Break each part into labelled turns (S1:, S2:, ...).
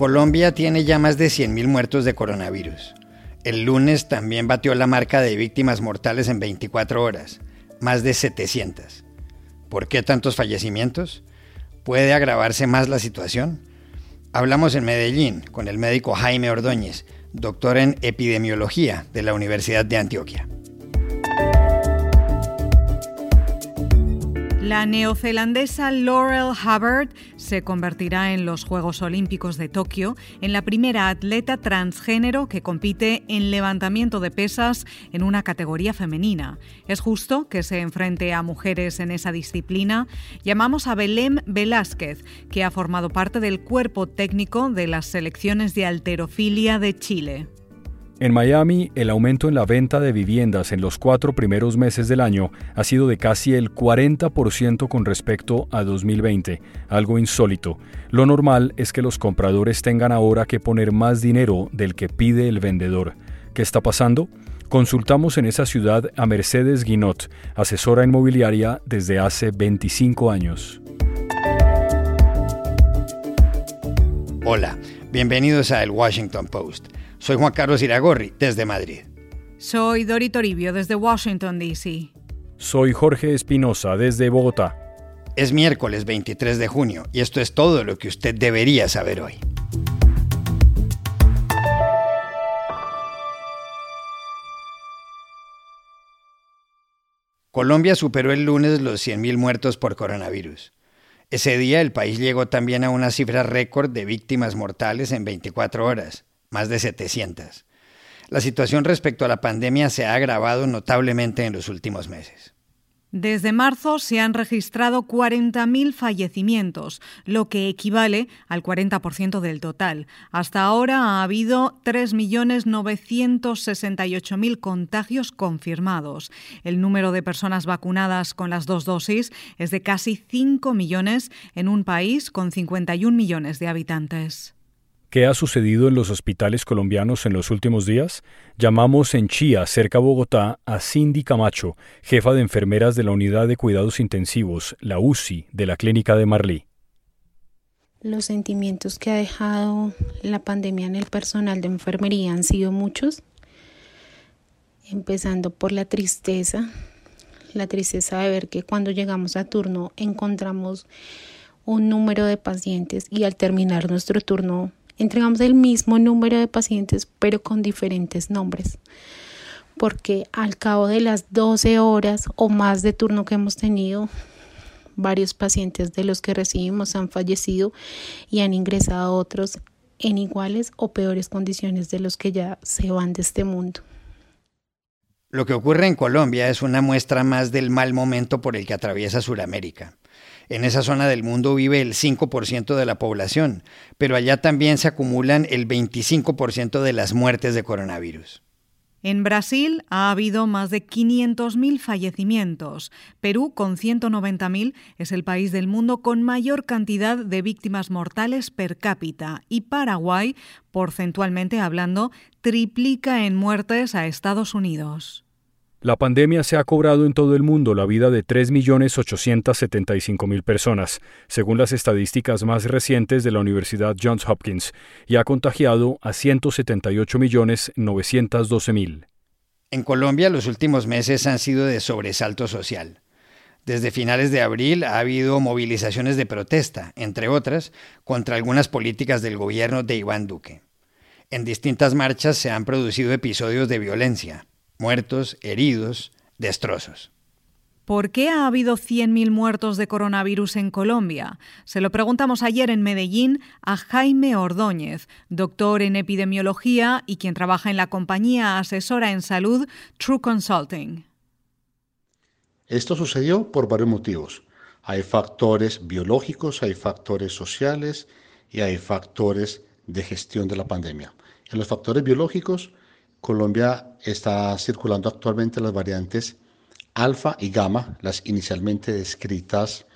S1: Colombia tiene ya más de 100.000 muertos de coronavirus. El lunes también batió la marca de víctimas mortales en 24 horas, más de 700. ¿Por qué tantos fallecimientos? ¿Puede agravarse más la situación? Hablamos en Medellín con el médico Jaime Ordóñez, doctor en epidemiología de la Universidad de Antioquia.
S2: La neozelandesa Laurel Hubbard se convertirá en los Juegos Olímpicos de Tokio en la primera atleta transgénero que compite en levantamiento de pesas en una categoría femenina. Es justo que se enfrente a mujeres en esa disciplina. Llamamos a Belém Velázquez, que ha formado parte del cuerpo técnico de las selecciones de alterofilia de Chile.
S3: En Miami, el aumento en la venta de viviendas en los cuatro primeros meses del año ha sido de casi el 40% con respecto a 2020, algo insólito. Lo normal es que los compradores tengan ahora que poner más dinero del que pide el vendedor. ¿Qué está pasando? Consultamos en esa ciudad a Mercedes Guinot, asesora inmobiliaria desde hace 25 años.
S1: Hola, bienvenidos a El Washington Post. Soy Juan Carlos Iragorri, desde Madrid.
S2: Soy Dori Toribio, desde Washington, D.C.
S3: Soy Jorge Espinosa, desde Bogotá.
S1: Es miércoles 23 de junio y esto es todo lo que usted debería saber hoy. Colombia superó el lunes los 100.000 muertos por coronavirus. Ese día el país llegó también a una cifra récord de víctimas mortales en 24 horas, más de 700. La situación respecto a la pandemia se ha agravado notablemente en los últimos meses.
S2: Desde marzo se han registrado 40.000 fallecimientos, lo que equivale al 40% del total. Hasta ahora ha habido 3.968.000 contagios confirmados. El número de personas vacunadas con las dos dosis es de casi 5 millones en un país con 51 millones de habitantes.
S3: ¿Qué ha sucedido en los hospitales colombianos en los últimos días? Llamamos en Chía, cerca de Bogotá, a Cindy Camacho, jefa de enfermeras de la Unidad de Cuidados Intensivos, la UCI, de la Clínica de Marlí.
S4: Los sentimientos que ha dejado la pandemia en el personal de enfermería han sido muchos, empezando por la tristeza, la tristeza de ver que cuando llegamos a turno encontramos un número de pacientes y al terminar nuestro turno entregamos el mismo número de pacientes pero con diferentes nombres porque al cabo de las 12 horas o más de turno que hemos tenido, varios pacientes de los que recibimos han fallecido y han ingresado otros en iguales o peores condiciones de los que ya se van de este mundo.
S1: Lo que ocurre en Colombia es una muestra más del mal momento por el que atraviesa Sudamérica. En esa zona del mundo vive el 5% de la población, pero allá también se acumulan el 25% de las muertes de coronavirus.
S2: En Brasil ha habido más de 500.000 fallecimientos. Perú, con 190.000, es el país del mundo con mayor cantidad de víctimas mortales per cápita. Y Paraguay, porcentualmente hablando, triplica en muertes a Estados Unidos.
S3: La pandemia se ha cobrado en todo el mundo la vida de 3.875.000 personas, según las estadísticas más recientes de la Universidad Johns Hopkins, y ha contagiado a 178.912.000.
S1: En Colombia los últimos meses han sido de sobresalto social. Desde finales de abril ha habido movilizaciones de protesta, entre otras, contra algunas políticas del gobierno de Iván Duque. En distintas marchas se han producido episodios de violencia, muertos, heridos, destrozos.
S2: ¿Por qué ha habido 100.000 muertos de coronavirus en Colombia? Se lo preguntamos ayer en Medellín a Jaime Ordóñez, doctor en epidemiología y quien trabaja en la compañía asesora en salud True Consulting.
S5: Esto sucedió por varios motivos. Hay factores biológicos, hay factores sociales y hay factores de gestión de la pandemia. En los factores biológicos, Colombia está circulando actualmente las variantes alfa y gamma, las inicialmente descritas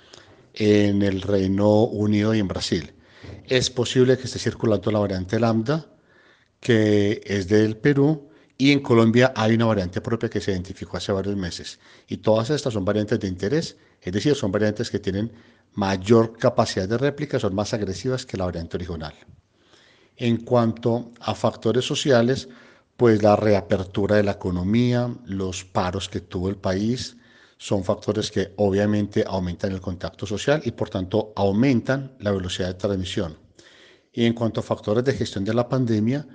S5: en el Reino Unido y en Brasil. Es posible que esté circulando la variante lambda, que es del Perú, y en Colombia hay una variante propia que se identificó hace varios meses. Y todas estas son variantes de interés, es decir, son variantes que tienen mayor capacidad de réplica, son más agresivas que la variante original. En cuanto a factores sociales, pues la reapertura de la economía, los paros que tuvo el país, son factores que obviamente aumentan el contacto social y por tanto aumentan la velocidad de transmisión. Y en cuanto a factores de gestión de la pandemia,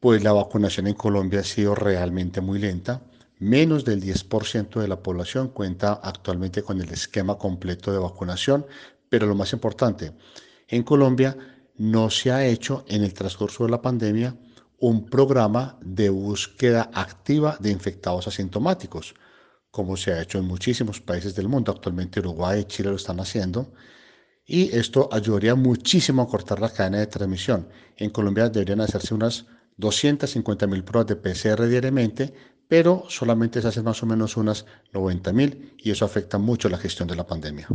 S5: pues la vacunación en Colombia ha sido realmente muy lenta. Menos del 10% de la población cuenta actualmente con el esquema completo de vacunación, pero lo más importante, en Colombia no se ha hecho en el transcurso de la pandemia un programa de búsqueda activa de infectados asintomáticos como se ha hecho en muchísimos países del mundo. Actualmente Uruguay y Chile lo están haciendo. Y esto ayudaría muchísimo a cortar la cadena de transmisión. En Colombia deberían hacerse unas 250 mil pruebas de PCR diariamente, pero solamente se hacen más o menos unas 90 mil y eso afecta mucho la gestión de la pandemia.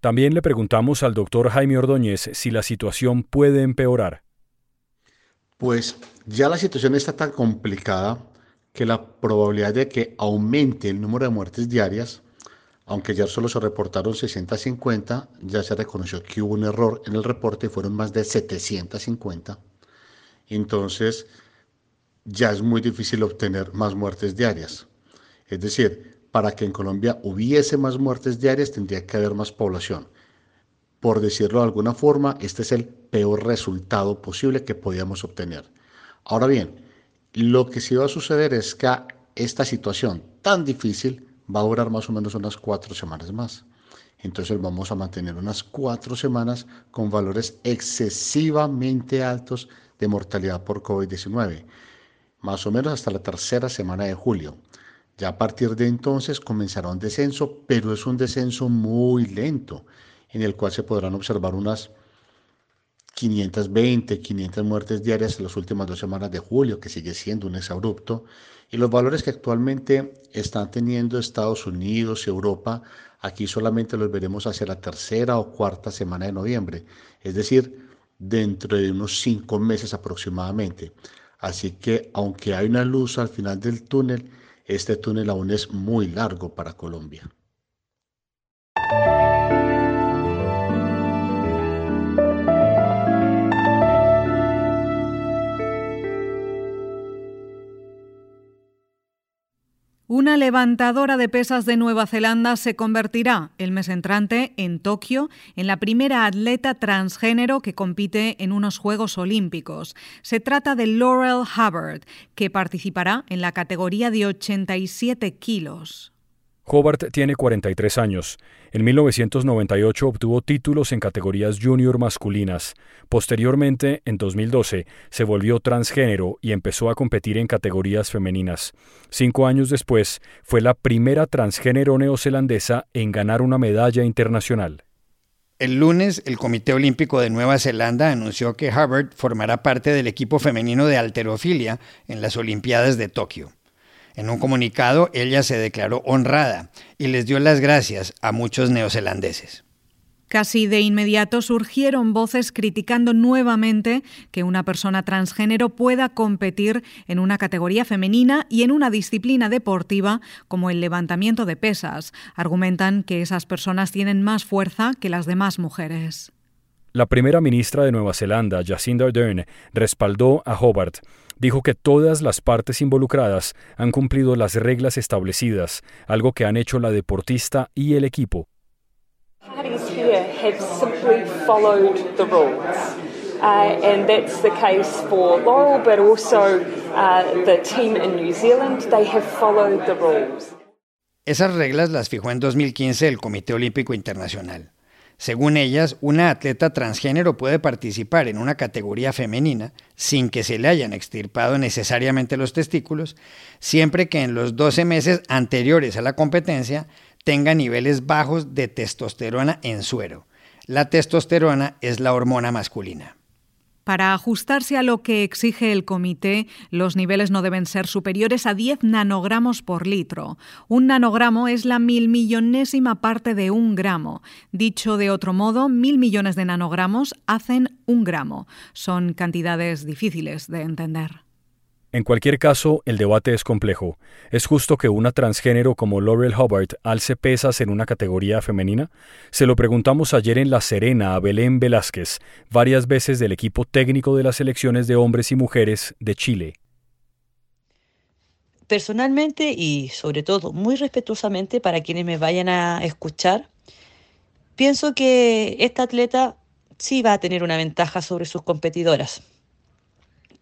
S3: También le preguntamos al doctor Jaime Ordóñez si la situación puede empeorar.
S5: Pues ya la situación está tan complicada que la probabilidad de que aumente el número de muertes diarias, aunque ya solo se reportaron 650, ya se reconoció que hubo un error en el reporte fueron más de 750. Entonces, ya es muy difícil obtener más muertes diarias. Es decir, para que en Colombia hubiese más muertes diarias tendría que haber más población. Por decirlo de alguna forma, este es el peor resultado posible que podíamos obtener. Ahora bien, lo que sí va a suceder es que esta situación tan difícil va a durar más o menos unas cuatro semanas más. Entonces vamos a mantener unas cuatro semanas con valores excesivamente altos de mortalidad por COVID-19, más o menos hasta la tercera semana de julio. Ya a partir de entonces comenzará un descenso, pero es un descenso muy lento, en el cual se podrán observar unas 520, 500 muertes diarias en las últimas dos semanas de julio, que sigue siendo un exabrupto, y los valores que actualmente están teniendo Estados Unidos y Europa, aquí solamente los veremos hacia la tercera o cuarta semana de noviembre, es decir, dentro de unos cinco meses aproximadamente. Así que aunque hay una luz al final del túnel, este túnel aún es muy largo para Colombia.
S2: Una levantadora de pesas de Nueva Zelanda se convertirá el mes entrante en Tokio en la primera atleta transgénero que compite en unos Juegos Olímpicos. Se trata de Laurel Hubbard, que participará en la categoría de 87 kilos.
S3: Hobart tiene 43 años. En 1998 obtuvo títulos en categorías junior masculinas. Posteriormente, en 2012, se volvió transgénero y empezó a competir en categorías femeninas. Cinco años después, fue la primera transgénero neozelandesa en ganar una medalla internacional.
S1: El lunes, el Comité Olímpico de Nueva Zelanda anunció que Hubbard formará parte del equipo femenino de alterofilia en las Olimpiadas de Tokio. En un comunicado, ella se declaró honrada y les dio las gracias a muchos neozelandeses.
S2: Casi de inmediato surgieron voces criticando nuevamente que una persona transgénero pueda competir en una categoría femenina y en una disciplina deportiva como el levantamiento de pesas. Argumentan que esas personas tienen más fuerza que las demás mujeres.
S3: La primera ministra de Nueva Zelanda, Jacinda Ardern, respaldó a Hobart dijo que todas las partes involucradas han cumplido las reglas establecidas, algo que han hecho la deportista y el equipo. and that's the case for Laurel, but also uh, the team in New Zealand. They have followed the rules.
S1: Esas reglas las fijó en 2015 el Comité Olímpico Internacional. Según ellas, una atleta transgénero puede participar en una categoría femenina sin que se le hayan extirpado necesariamente los testículos, siempre que en los 12 meses anteriores a la competencia tenga niveles bajos de testosterona en suero. La testosterona es la hormona masculina.
S2: Para ajustarse a lo que exige el comité, los niveles no deben ser superiores a 10 nanogramos por litro. Un nanogramo es la mil millonésima parte de un gramo. Dicho de otro modo, mil millones de nanogramos hacen un gramo. Son cantidades difíciles de entender.
S3: En cualquier caso, el debate es complejo. ¿Es justo que una transgénero como Laurel Hubbard alce pesas en una categoría femenina? Se lo preguntamos ayer en La Serena a Belén Velázquez, varias veces del equipo técnico de las selecciones de hombres y mujeres de Chile.
S6: Personalmente y sobre todo muy respetuosamente para quienes me vayan a escuchar, pienso que esta atleta sí va a tener una ventaja sobre sus competidoras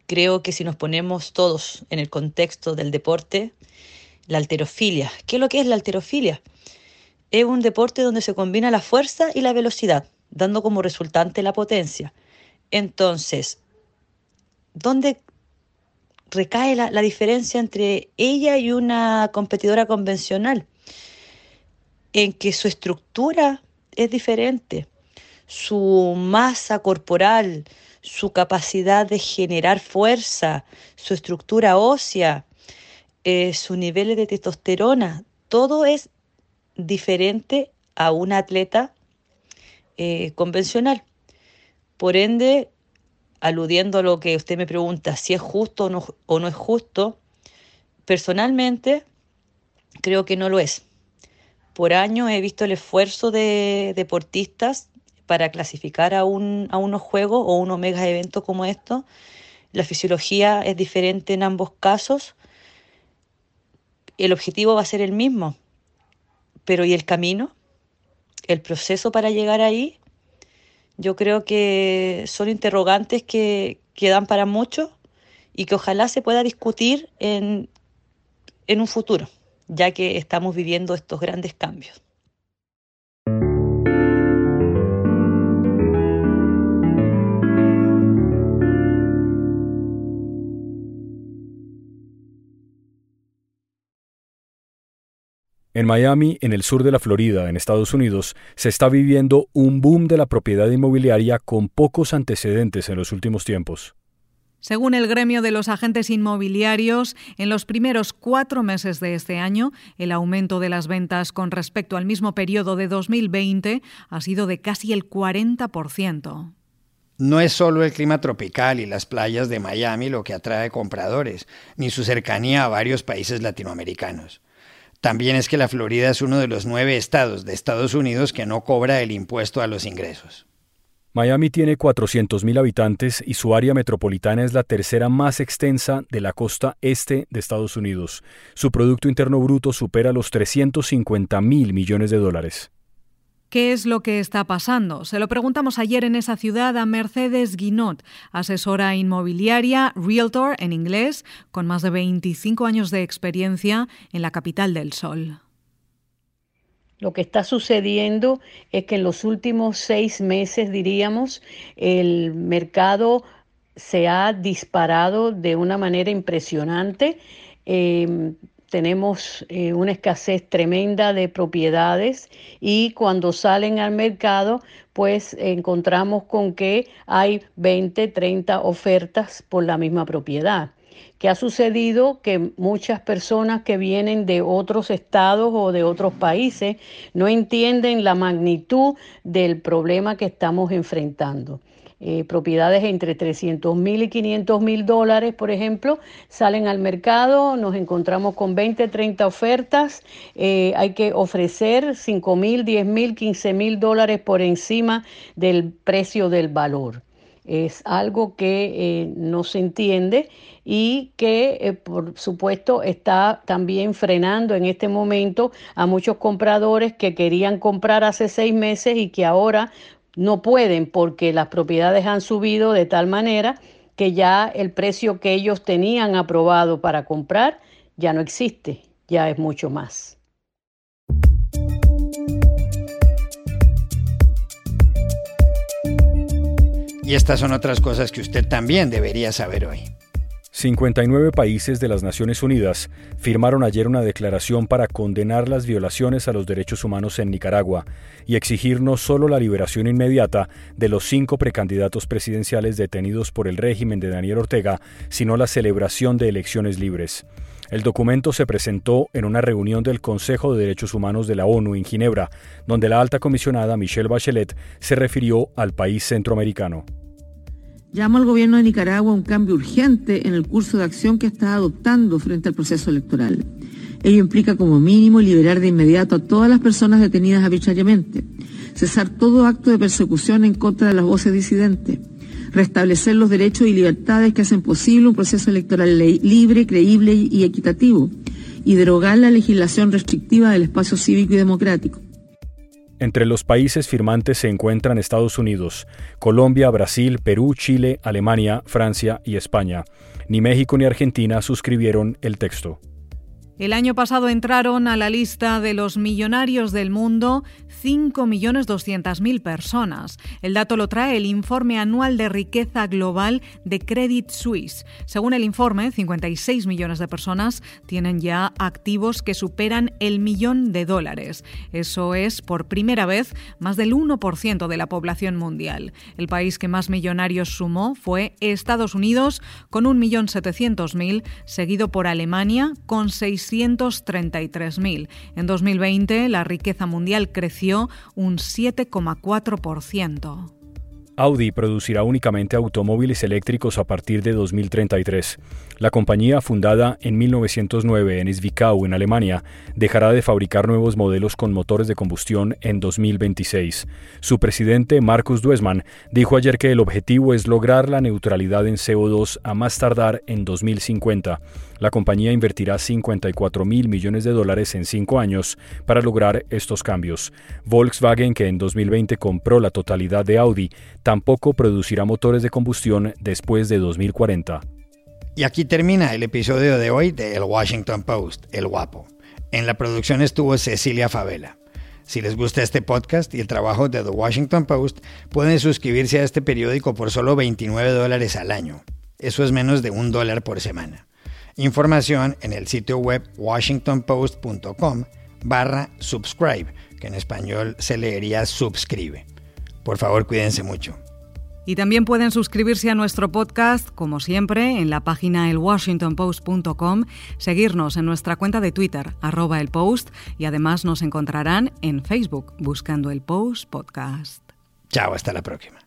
S6: Creo que si nos ponemos todos en el contexto del deporte, la alterofilia. ¿Qué es lo que es la alterofilia? Es un deporte donde se combina la fuerza y la velocidad, dando como resultante la potencia. Entonces, ¿dónde recae la, la diferencia entre ella y una competidora convencional? En que su estructura es diferente, su masa corporal, su capacidad de generar fuerza, su estructura ósea, eh, su nivel de testosterona, todo es diferente a un atleta eh, convencional. Por ende, aludiendo a lo que usted me pregunta, si es justo o no, o no es justo, personalmente creo que no lo es. Por años he visto el esfuerzo de deportistas para clasificar a, un, a unos juegos o unos mega eventos como estos. La fisiología es diferente en ambos casos. El objetivo va a ser el mismo. Pero ¿y el camino? ¿El proceso para llegar ahí? Yo creo que son interrogantes que, que dan para mucho y que ojalá se pueda discutir en, en un futuro, ya que estamos viviendo estos grandes cambios.
S3: En Miami, en el sur de la Florida, en Estados Unidos, se está viviendo un boom de la propiedad inmobiliaria con pocos antecedentes en los últimos tiempos.
S2: Según el gremio de los agentes inmobiliarios, en los primeros cuatro meses de este año, el aumento de las ventas con respecto al mismo periodo de 2020 ha sido de casi el 40%.
S1: No es solo el clima tropical y las playas de Miami lo que atrae compradores, ni su cercanía a varios países latinoamericanos. También es que la Florida es uno de los nueve estados de Estados Unidos que no cobra el impuesto a los ingresos.
S3: Miami tiene 400.000 habitantes y su área metropolitana es la tercera más extensa de la costa este de Estados Unidos. Su Producto Interno Bruto supera los 350 mil millones de dólares.
S2: ¿Qué es lo que está pasando? Se lo preguntamos ayer en esa ciudad a Mercedes Guinot, asesora inmobiliaria, realtor en inglés, con más de 25 años de experiencia en la capital del sol.
S7: Lo que está sucediendo es que en los últimos seis meses, diríamos, el mercado se ha disparado de una manera impresionante. Eh, tenemos eh, una escasez tremenda de propiedades y cuando salen al mercado, pues encontramos con que hay 20, 30 ofertas por la misma propiedad. ¿Qué ha sucedido? Que muchas personas que vienen de otros estados o de otros países no entienden la magnitud del problema que estamos enfrentando. Eh, propiedades entre 300 mil y 500 mil dólares, por ejemplo, salen al mercado, nos encontramos con 20, 30 ofertas, eh, hay que ofrecer 5 mil, 10 mil, 15 mil dólares por encima del precio del valor. Es algo que eh, no se entiende y que por supuesto está también frenando en este momento a muchos compradores que querían comprar hace seis meses y que ahora no pueden porque las propiedades han subido de tal manera que ya el precio que ellos tenían aprobado para comprar ya no existe, ya es mucho más.
S1: Y estas son otras cosas que usted también debería saber hoy.
S3: 59 países de las Naciones Unidas firmaron ayer una declaración para condenar las violaciones a los derechos humanos en Nicaragua y exigir no solo la liberación inmediata de los cinco precandidatos presidenciales detenidos por el régimen de Daniel Ortega, sino la celebración de elecciones libres. El documento se presentó en una reunión del Consejo de Derechos Humanos de la ONU en Ginebra, donde la alta comisionada Michelle Bachelet se refirió al país centroamericano.
S8: Llamo al gobierno de Nicaragua a un cambio urgente en el curso de acción que está adoptando frente al proceso electoral. Ello implica como mínimo liberar de inmediato a todas las personas detenidas arbitrariamente, cesar todo acto de persecución en contra de las voces disidentes, restablecer los derechos y libertades que hacen posible un proceso electoral libre, creíble y equitativo, y derogar la legislación restrictiva del espacio cívico y democrático.
S3: Entre los países firmantes se encuentran Estados Unidos, Colombia, Brasil, Perú, Chile, Alemania, Francia y España. Ni México ni Argentina suscribieron el texto.
S2: El año pasado entraron a la lista de los millonarios del mundo 5.200.000 personas. El dato lo trae el informe anual de riqueza global de Credit Suisse. Según el informe, 56 millones de personas tienen ya activos que superan el millón de dólares. Eso es, por primera vez, más del 1% de la población mundial. El país que más millonarios sumó fue Estados Unidos, con 1.700.000, seguido por Alemania, con 6 633.000. En 2020 la riqueza mundial creció un 7,4%.
S3: Audi producirá únicamente automóviles eléctricos a partir de 2033. La compañía, fundada en 1909 en Zwickau, en Alemania, dejará de fabricar nuevos modelos con motores de combustión en 2026. Su presidente, Markus Duesmann, dijo ayer que el objetivo es lograr la neutralidad en CO2 a más tardar en 2050. La compañía invertirá 54 mil millones de dólares en cinco años para lograr estos cambios. Volkswagen, que en 2020 compró la totalidad de Audi, tampoco producirá motores de combustión después de 2040.
S1: Y aquí termina el episodio de hoy de El Washington Post, El Guapo. En la producción estuvo Cecilia Favela. Si les gusta este podcast y el trabajo de The Washington Post, pueden suscribirse a este periódico por solo 29 dólares al año. Eso es menos de un dólar por semana. Información en el sitio web washingtonpost.com barra subscribe, que en español se leería suscribe. Por favor, cuídense mucho.
S2: Y también pueden suscribirse a nuestro podcast, como siempre, en la página elwashingtonpost.com, seguirnos en nuestra cuenta de Twitter, arroba el post, y además nos encontrarán en Facebook buscando el Post Podcast.
S1: Chao, hasta la próxima.